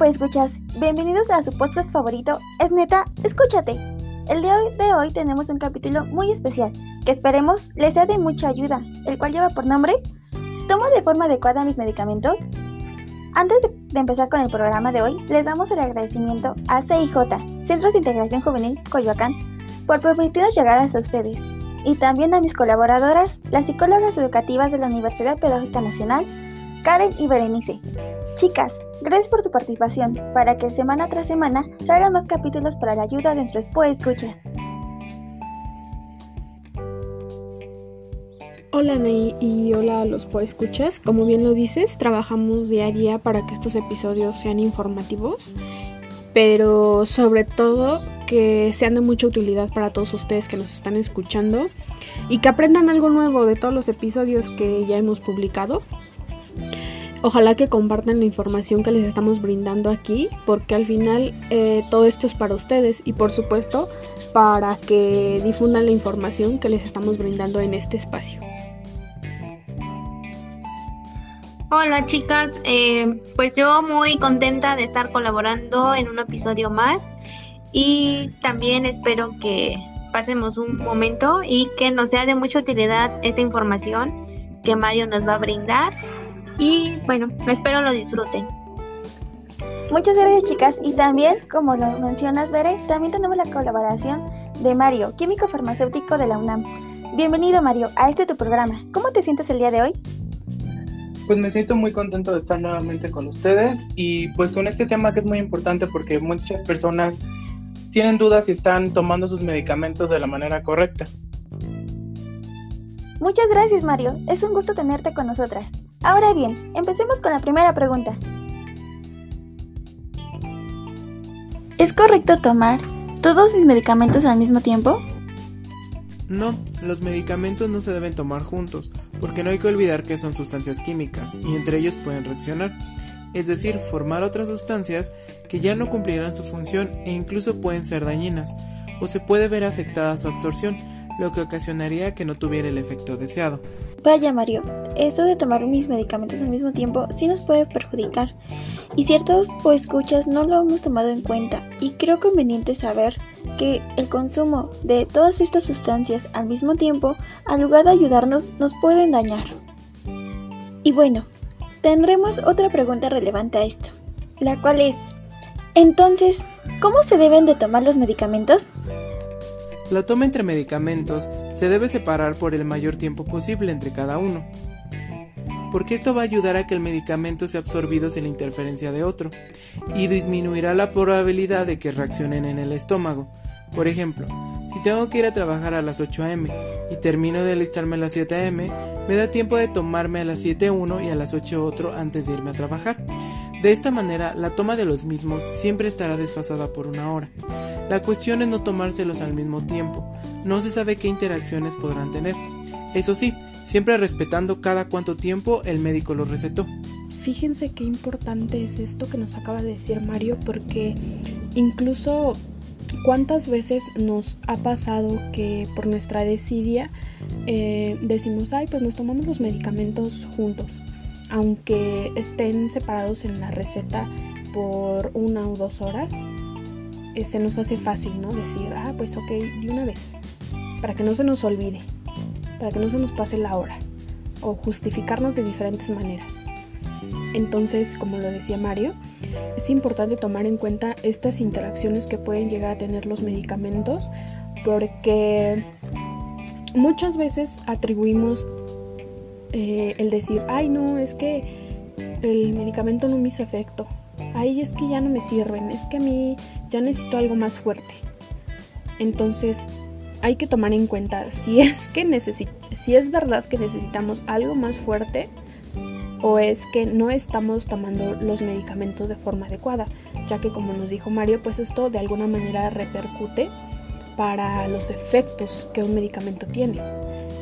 pues escuchas, bienvenidos a su podcast favorito, es neta, escúchate. El día de hoy tenemos un capítulo muy especial que esperemos les sea de mucha ayuda, el cual lleva por nombre ¿Tomo de forma adecuada mis medicamentos? Antes de, empezar con el programa de hoy, les damos el agradecimiento a CIJ, Centros de Integración Juvenil Coyoacán, por permitirnos llegar hasta ustedes, y también a mis colaboradoras, las psicólogas educativas de la Universidad Pedagógica Nacional, Karen y Berenice. Chicas, gracias por tu participación, para que semana tras semana salgan más capítulos para la ayuda de nuestros escuchas. Hola Ney y hola a los escuchas. Como bien lo dices, trabajamos día a día para que estos episodios sean informativos, pero sobre todo que sean de mucha utilidad para todos ustedes que nos están escuchando y que aprendan algo nuevo de todos los episodios que ya hemos publicado. Ojalá que compartan la información que les estamos brindando aquí, porque al final eh, todo esto es para ustedes y por supuesto para que difundan la información que les estamos brindando en este espacio. Hola chicas, eh, pues yo muy contenta de estar colaborando en un episodio más y también espero que pasemos un momento y que nos sea de mucha utilidad esta información que Mario nos va a brindar y bueno, espero lo disfruten. Muchas gracias chicas y también, como lo mencionas Bere, también tenemos la colaboración de Mario, químico farmacéutico de la UNAM. Bienvenido Mario a este tu programa. ¿Cómo te sientes el día de hoy? pues me siento muy contento de estar nuevamente con ustedes y pues con este tema que es muy importante porque muchas personas tienen dudas si están tomando sus medicamentos de la manera correcta. Muchas gracias Mario, es un gusto tenerte con nosotras. Ahora bien, empecemos con la primera pregunta. ¿Es correcto tomar todos mis medicamentos al mismo tiempo? No, los medicamentos no se deben tomar juntos, porque no hay que olvidar que son sustancias químicas y entre ellos pueden reaccionar, es decir, formar otras sustancias que ya no cumplirán su función e incluso pueden ser dañinas, o se puede ver afectada su absorción, lo que ocasionaría que no tuviera el efecto deseado. Vaya Mario, eso de tomar mis medicamentos al mismo tiempo sí nos puede perjudicar. Y ciertos o escuchas no lo hemos tomado en cuenta y creo conveniente saber que el consumo de todas estas sustancias al mismo tiempo, al lugar de ayudarnos, nos pueden dañar. Y bueno, tendremos otra pregunta relevante a esto, la cual es, entonces, ¿cómo se deben de tomar los medicamentos? La toma entre medicamentos se debe separar por el mayor tiempo posible entre cada uno, porque esto va a ayudar a que el medicamento sea absorbido sin la interferencia de otro, y disminuirá la probabilidad de que reaccionen en el estómago. Por ejemplo, si tengo que ir a trabajar a las 8 am y termino de alistarme a las 7 am, me da tiempo de tomarme a las 7 uno y a las 8 otro antes de irme a trabajar. De esta manera, la toma de los mismos siempre estará desfasada por una hora. La cuestión es no tomárselos al mismo tiempo, no se sabe qué interacciones podrán tener. Eso sí, siempre respetando cada cuánto tiempo el médico lo recetó. Fíjense qué importante es esto que nos acaba de decir Mario porque incluso cuántas veces nos ha pasado que por nuestra desidia eh, decimos, ay, pues nos tomamos los medicamentos juntos, aunque estén separados en la receta por una o dos horas eh, se nos hace fácil, ¿no? Decir, ah, pues ok, de una vez, para que no se nos olvide, para que no se nos pase la hora, o justificarnos de diferentes maneras. Entonces, como lo decía Mario, es importante tomar en cuenta estas interacciones que pueden llegar a tener los medicamentos, porque muchas veces atribuimos eh, el decir, ay no, es que el medicamento no me hizo efecto, ay es que ya no me sirven, es que a mí ya necesito algo más fuerte. Entonces hay que tomar en cuenta si es que si es verdad que necesitamos algo más fuerte o es que no estamos tomando los medicamentos de forma adecuada, ya que como nos dijo Mario, pues esto de alguna manera repercute para los efectos que un medicamento tiene.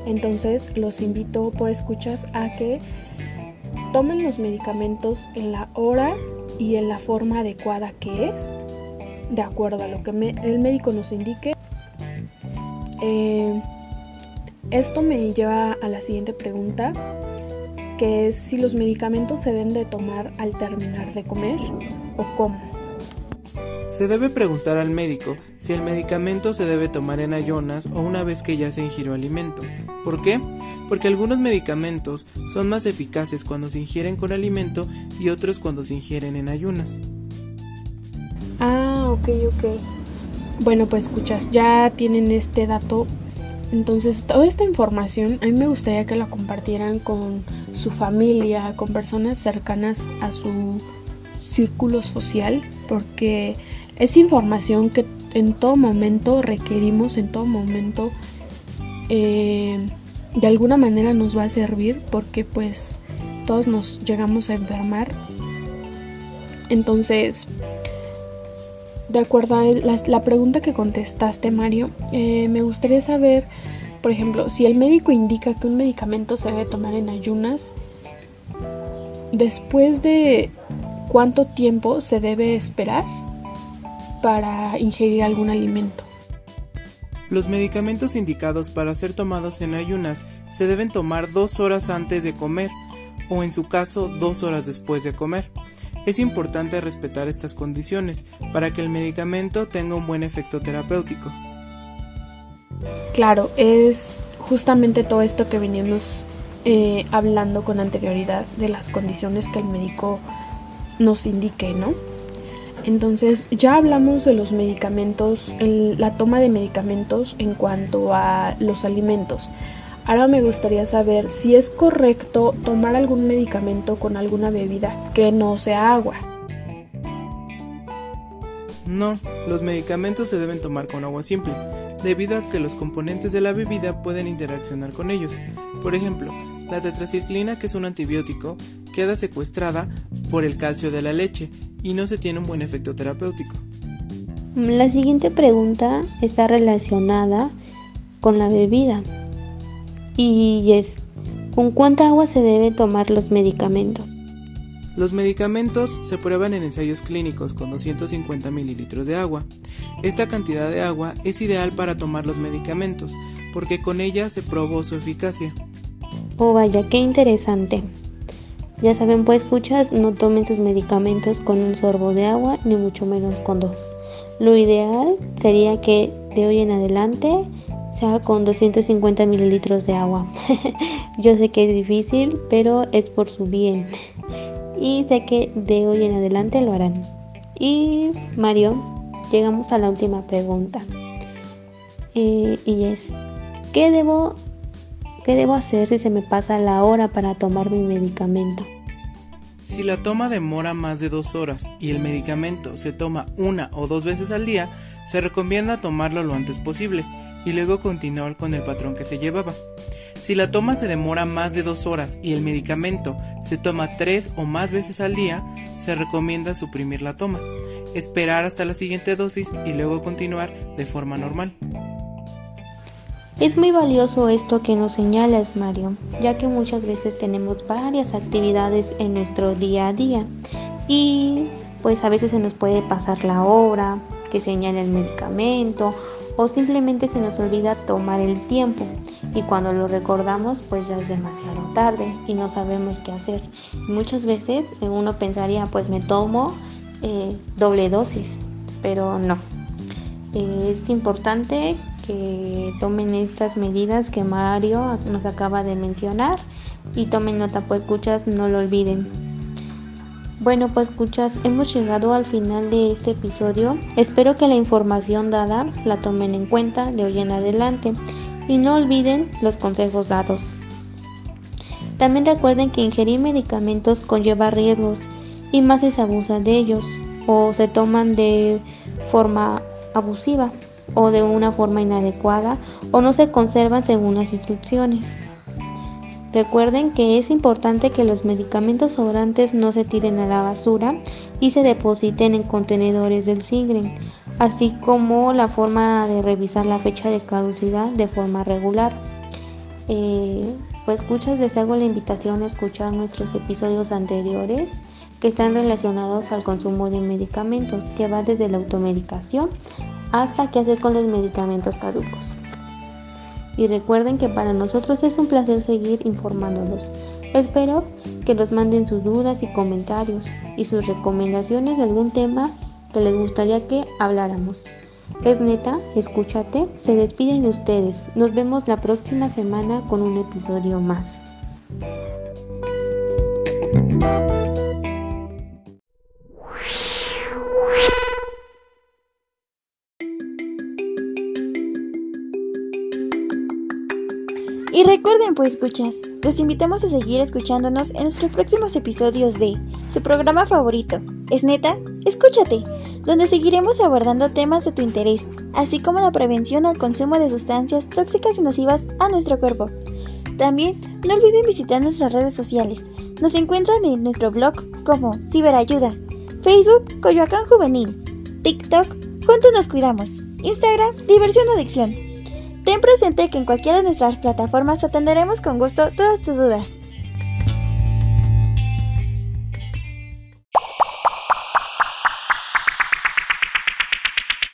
Entonces los invito, pues escuchas, a que tomen los medicamentos en la hora y en la forma adecuada que es, de acuerdo a lo que el médico nos indique. Eh, esto me lleva a la siguiente pregunta. que es si los medicamentos se deben de tomar al terminar de comer o cómo. Se debe preguntar al médico si el medicamento se debe tomar en ayunas o una vez que ya se ingirió alimento. ¿Por qué? Porque algunos medicamentos son más eficaces cuando se ingieren con alimento y otros cuando se ingieren en ayunas. Ah, ok, ok. Bueno, pues escuchas, ya tienen este dato. Entonces, toda esta información a mí me gustaría que la compartieran con su familia, con personas cercanas a su círculo social, porque es información que en todo momento requerimos, en todo momento eh, de alguna manera nos va a servir, porque pues todos nos llegamos a enfermar. Entonces, de acuerdo a la, pregunta que contestaste, Mario, eh, me gustaría saber, por ejemplo, si el médico indica que un medicamento se debe tomar en ayunas, después de cuánto tiempo se debe esperar para ingerir algún alimento. Los medicamentos indicados para ser tomados en ayunas se deben tomar dos horas antes de comer o en su caso dos horas después de comer. Es importante respetar estas condiciones para que el medicamento tenga un buen efecto terapéutico. Claro, es justamente todo esto que veníamos eh, hablando con anterioridad de las condiciones que el médico nos indique, ¿no? Entonces ya hablamos de los medicamentos, la toma de medicamentos en cuanto a los alimentos. Ahora me gustaría saber si es correcto tomar algún medicamento con alguna bebida que no sea agua. No, los medicamentos se deben tomar con agua simple, debido a que los componentes de la bebida pueden interaccionar con ellos. Por ejemplo, la tetraciclina, que es un antibiótico, queda secuestrada por el calcio de la leche y no se tiene un buen efecto terapéutico. La siguiente pregunta está relacionada con la bebida y es ¿con cuánta agua se debe tomar los medicamentos? Los medicamentos se prueban en ensayos clínicos con 250 mililitros de agua. Esta cantidad de agua es ideal para tomar los medicamentos porque con ella se probó su eficacia. Oh vaya, qué interesante. Ya saben, pues escuchas, no tomen sus medicamentos con un sorbo de agua, ni mucho menos con dos. Lo ideal sería que de hoy en adelante sea con 250 mililitros de agua. Yo sé que es difícil, pero es por su bien. Y sé que de hoy en adelante lo harán. Y Mario, llegamos a la última pregunta. Eh, y es, ¿qué debo, ¿qué debo hacer si se me pasa la hora para tomar mi medicamento? Si la toma demora más de dos horas y el medicamento se toma una o dos veces al día, se recomienda tomarlo lo antes posible y luego continuar con el patrón que se llevaba. Si la toma se demora más de dos horas y el medicamento se toma tres o más veces al día, se recomienda suprimir la toma, esperar hasta la siguiente dosis y luego continuar de forma normal. Es muy valioso esto que nos señalas, Mario, ya que muchas veces tenemos varias actividades en nuestro día a día y pues a veces se nos puede pasar la hora que señala el medicamento o simplemente se nos olvida tomar el tiempo y cuando lo recordamos pues ya es demasiado tarde y no sabemos qué hacer. Muchas veces uno pensaría pues me tomo eh, doble dosis, pero no. es importante que tomen estas medidas que Mario nos acaba de mencionar y tomen nota pues escuchas, no lo olviden. Bueno, pues escuchas, hemos llegado al final de este episodio. Espero que la información dada la tomen en cuenta de hoy en adelante y no olviden los consejos dados. También recuerden que ingerir medicamentos conlleva riesgos y más si se abusa de ellos o se toman de forma abusiva o de una forma inadecuada o no se conservan según las instrucciones. Recuerden que es importante que los medicamentos sobrantes no se tiren a la basura y se depositen en contenedores del SIGREN, así como la forma de revisar la fecha de caducidad de forma regular. Eh, pues escuchas, les hago la invitación a escuchar nuestros episodios anteriores que están relacionados al consumo de medicamentos, que va desde la automedicación hasta qué hacer con los medicamentos caducos y recuerden que para nosotros es un placer seguir informándolos. Espero que nos manden sus dudas y comentarios y sus recomendaciones de algún tema que les gustaría que habláramos. Es neta, escúchate, se despiden de ustedes. Nos vemos la próxima semana con un episodio más. Y recuerden, pues escuchas, los invitamos a seguir escuchándonos en nuestros próximos episodios de su programa favorito. ¿Es neta? Escúchate, donde seguiremos abordando temas de tu interés, así como la prevención al consumo de sustancias tóxicas y nocivas a nuestro cuerpo. También no olviden visitar nuestras redes sociales. Nos encuentran en nuestro blog como Ciberayuda, Facebook Coyoacán Juvenil, TikTok Juntos nos cuidamos, Instagram Diversión Adicción. Ten presente que en cualquiera de nuestras plataformas atenderemos con gusto todas tus dudas.